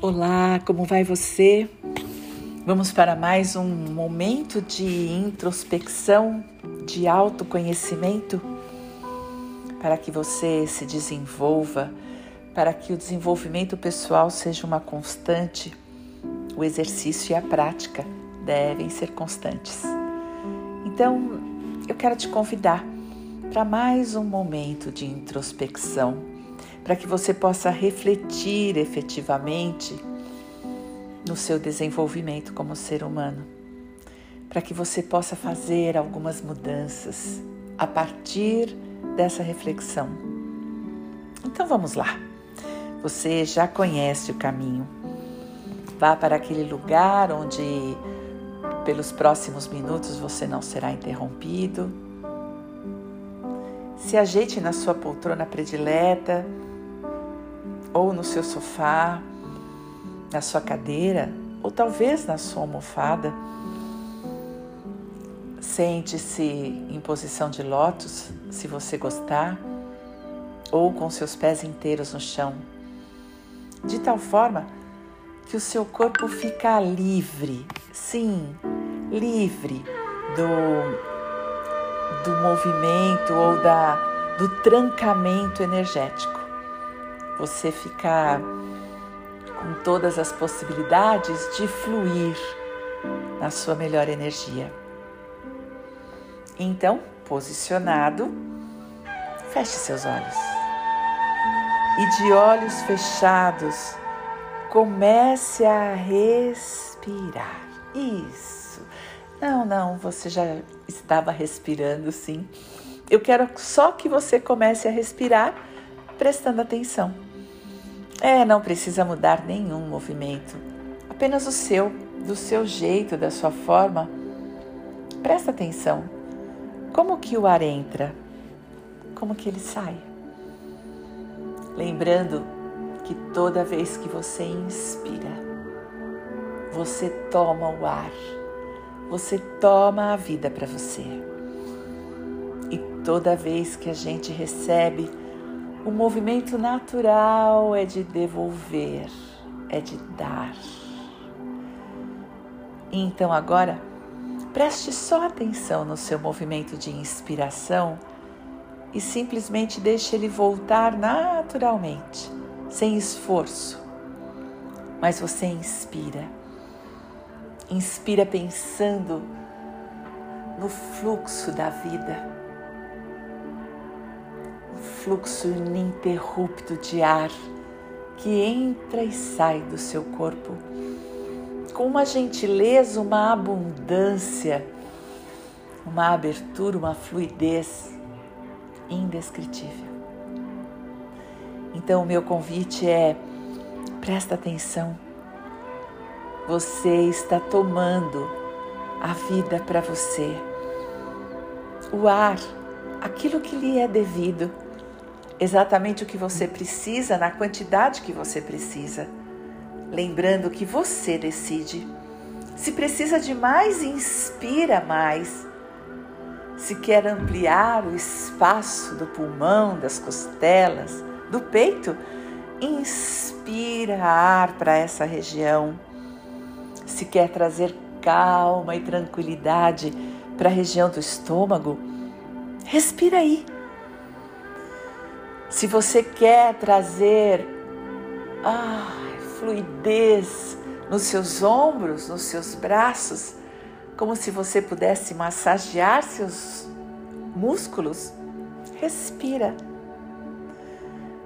Olá, como vai você? Vamos para mais um momento de introspecção, de autoconhecimento, para que você se desenvolva, para que o desenvolvimento pessoal seja uma constante. O exercício e a prática devem ser constantes. Então, eu quero te convidar para mais um momento de introspecção para que você possa refletir efetivamente no seu desenvolvimento como ser humano, para que você possa fazer algumas mudanças a partir dessa reflexão. Então vamos lá. Você já conhece o caminho. Vá para aquele lugar onde, pelos próximos minutos, você não será interrompido. Se ajeite na sua poltrona predileta ou no seu sofá, na sua cadeira, ou talvez na sua almofada. Sente-se em posição de lótus, se você gostar, ou com seus pés inteiros no chão, de tal forma que o seu corpo fica livre, sim, livre do, do movimento ou da, do trancamento energético você ficar com todas as possibilidades de fluir na sua melhor energia. Então, posicionado, feche seus olhos. E de olhos fechados, comece a respirar. Isso. Não, não, você já estava respirando sim. Eu quero só que você comece a respirar prestando atenção. É, não precisa mudar nenhum movimento, apenas o seu, do seu jeito, da sua forma. Presta atenção. Como que o ar entra? Como que ele sai? Lembrando que toda vez que você inspira, você toma o ar, você toma a vida para você. E toda vez que a gente recebe, o movimento natural é de devolver, é de dar. Então agora, preste só atenção no seu movimento de inspiração e simplesmente deixe ele voltar naturalmente, sem esforço. Mas você inspira. Inspira pensando no fluxo da vida fluxo ininterrupto de ar que entra e sai do seu corpo com uma gentileza, uma abundância, uma abertura, uma fluidez indescritível. Então, o meu convite é: presta atenção. Você está tomando a vida para você. O ar, aquilo que lhe é devido exatamente o que você precisa, na quantidade que você precisa. Lembrando que você decide. Se precisa de mais, inspira mais. Se quer ampliar o espaço do pulmão, das costelas, do peito, inspira ar para essa região. Se quer trazer calma e tranquilidade para a região do estômago, respira aí. Se você quer trazer ah, fluidez nos seus ombros, nos seus braços, como se você pudesse massagear seus músculos, respira.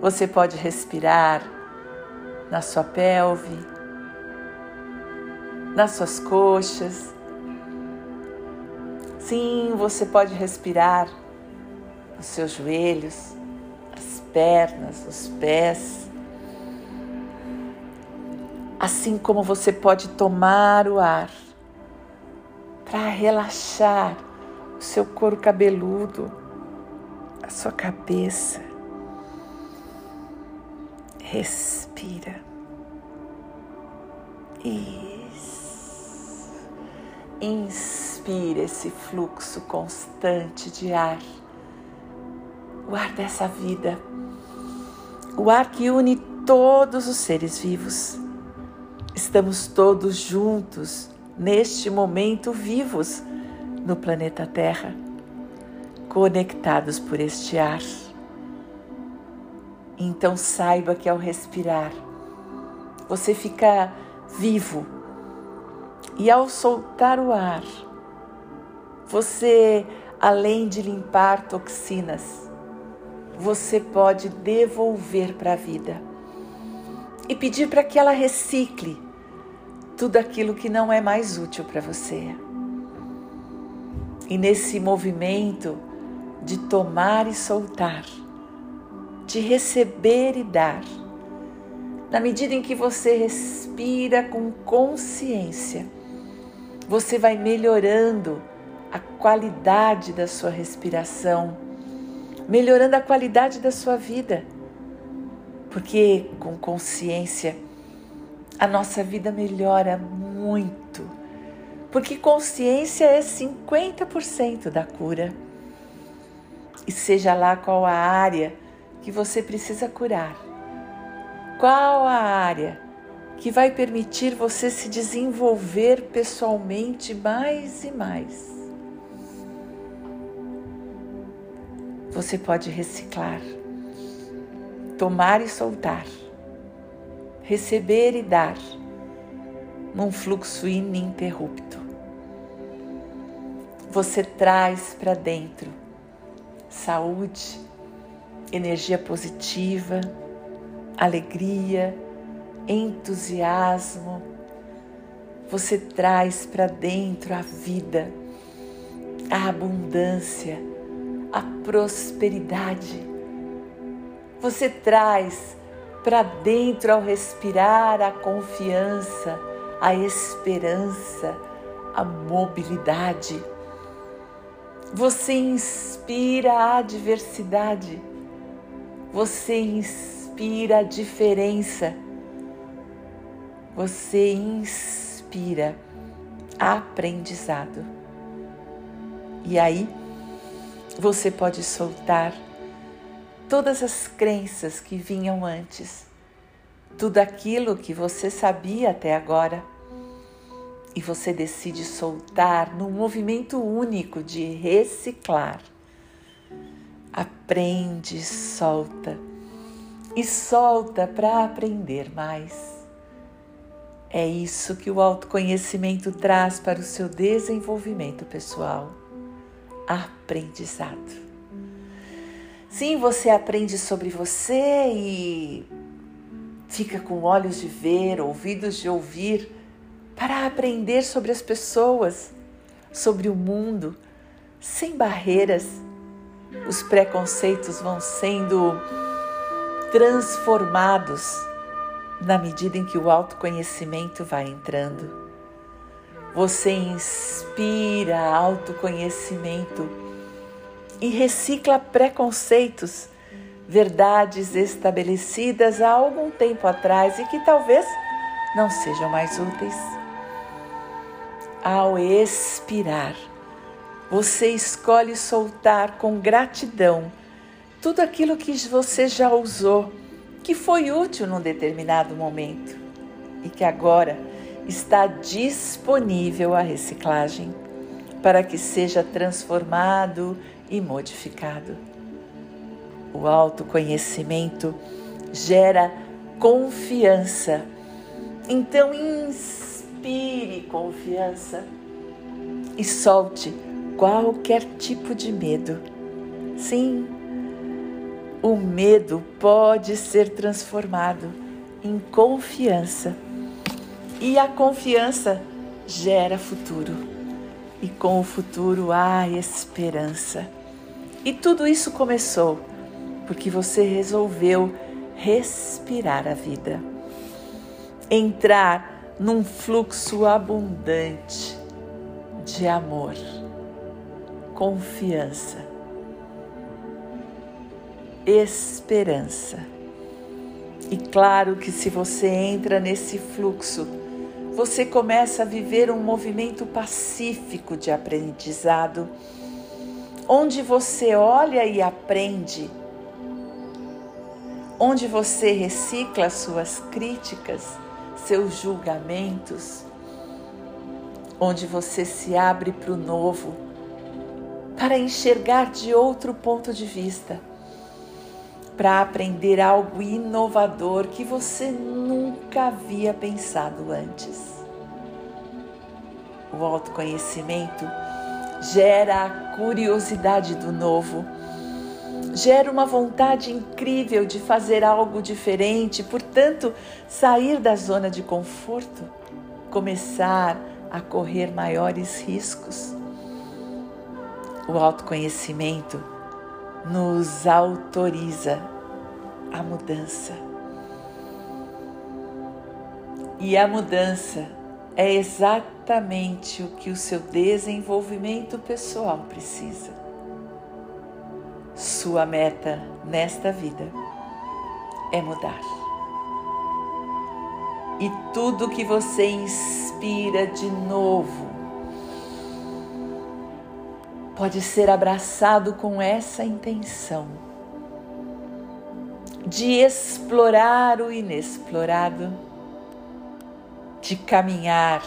Você pode respirar na sua pelve, nas suas coxas. Sim, você pode respirar nos seus joelhos pernas, os pés. Assim como você pode tomar o ar para relaxar o seu couro cabeludo, a sua cabeça. Respira. Isso. Inspira esse fluxo constante de ar, o ar dessa vida o ar que une todos os seres vivos. Estamos todos juntos neste momento vivos no planeta Terra, conectados por este ar. Então saiba que ao respirar, você fica vivo e ao soltar o ar, você, além de limpar toxinas, você pode devolver para a vida e pedir para que ela recicle tudo aquilo que não é mais útil para você. E nesse movimento de tomar e soltar, de receber e dar, na medida em que você respira com consciência, você vai melhorando a qualidade da sua respiração, melhorando a qualidade da sua vida. Porque com consciência a nossa vida melhora muito. Porque consciência é 50% da cura. E seja lá qual a área que você precisa curar, qual a área que vai permitir você se desenvolver pessoalmente mais e mais. Você pode reciclar, tomar e soltar, receber e dar, num fluxo ininterrupto. Você traz para dentro saúde, energia positiva, alegria, entusiasmo. Você traz para dentro a vida, a abundância, a prosperidade. Você traz para dentro ao respirar a confiança, a esperança, a mobilidade. Você inspira a diversidade. Você inspira a diferença você inspira aprendizado. E aí você pode soltar todas as crenças que vinham antes, tudo aquilo que você sabia até agora. E você decide soltar num movimento único de reciclar. Aprende, solta e solta para aprender mais. É isso que o autoconhecimento traz para o seu desenvolvimento pessoal. Aprendizado. Sim, você aprende sobre você e fica com olhos de ver, ouvidos de ouvir, para aprender sobre as pessoas, sobre o mundo, sem barreiras. Os preconceitos vão sendo transformados na medida em que o autoconhecimento vai entrando. Você inspira autoconhecimento e recicla preconceitos, verdades estabelecidas há algum tempo atrás e que talvez não sejam mais úteis. Ao expirar, você escolhe soltar com gratidão tudo aquilo que você já usou que foi útil num determinado momento e que agora está disponível à reciclagem para que seja transformado e modificado. O autoconhecimento gera confiança. Então, inspire confiança e solte qualquer tipo de medo. Sim, o medo pode ser transformado em confiança. E a confiança gera futuro. E com o futuro há esperança. E tudo isso começou porque você resolveu respirar a vida. Entrar num fluxo abundante de amor, confiança esperança. E claro que se você entra nesse fluxo, você começa a viver um movimento pacífico de aprendizado, onde você olha e aprende onde você recicla suas críticas, seus julgamentos, onde você se abre para o novo, para enxergar de outro ponto de vista, para aprender algo inovador que você nunca havia pensado antes. O autoconhecimento gera a curiosidade do novo, gera uma vontade incrível de fazer algo diferente, portanto, sair da zona de conforto, começar a correr maiores riscos. O autoconhecimento nos autoriza a mudança. E a mudança é exatamente o que o seu desenvolvimento pessoal precisa. Sua meta nesta vida é mudar. E tudo que você inspira de novo pode ser abraçado com essa intenção de explorar o inexplorado, de caminhar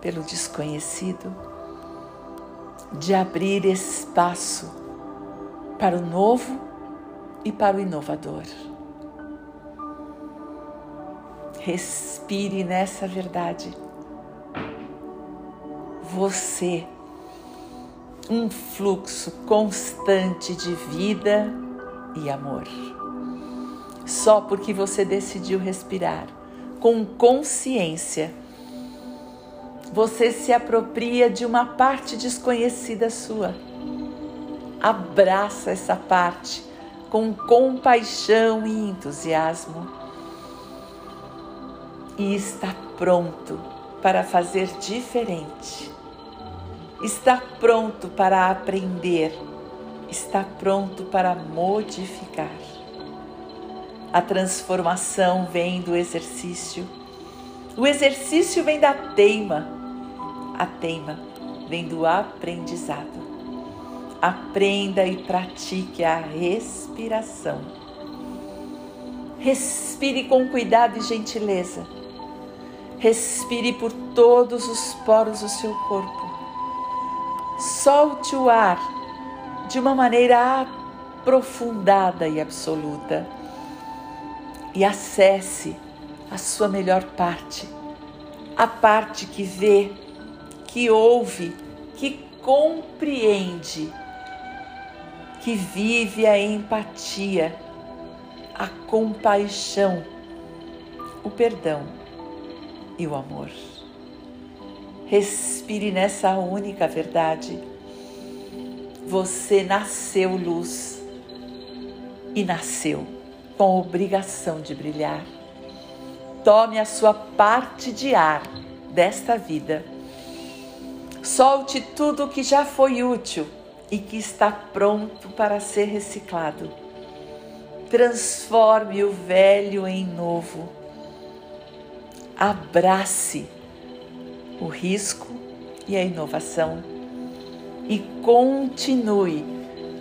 pelo desconhecido, de abrir espaço para o novo e para o inovador. Respire nessa verdade. Você um fluxo constante de vida e amor. Só porque você decidiu respirar com consciência, você se apropria de uma parte desconhecida sua. Abraça essa parte com compaixão e entusiasmo e está pronto para fazer diferente está pronto para aprender, está pronto para modificar. A transformação vem do exercício, o exercício vem da teima, a teima vem do aprendizado. Aprenda e pratique a respiração. Respire com cuidado e gentileza. Respire por todos os poros do seu corpo solte o ar de uma maneira aprofundada e absoluta e acesse a sua melhor parte, a parte que vê, que ouve, que compreende, que vive a empatia, a compaixão, o perdão e o amor. Respire nessa única verdade. Você nasceu luz e nasceu com obrigação de brilhar. Tome a sua parte de ar desta vida. Solte tudo o que já foi útil e que está pronto para ser reciclado. Transforme o velho em novo. Abrace o risco e a inovação e continue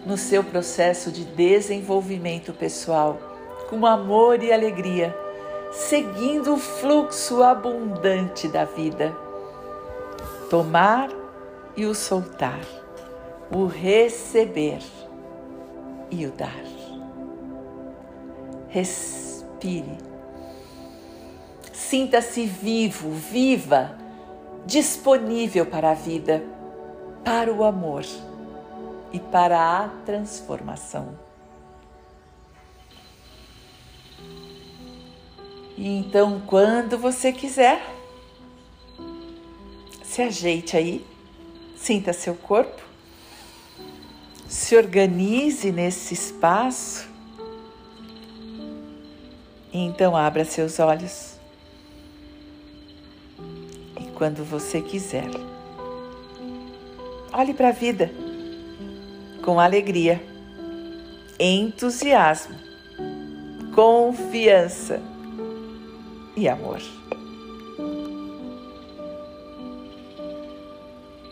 no seu processo de desenvolvimento pessoal com amor e alegria, seguindo o fluxo abundante da vida. Tomar e o soltar, o receber e o dar. Respire. Sinta-se vivo, viva disponível para a vida, para o amor e para a transformação. E então, quando você quiser, se ajeite aí, sinta seu corpo, se organize nesse espaço. E então abra seus olhos quando você quiser. Olhe para a vida com alegria, entusiasmo, confiança e amor.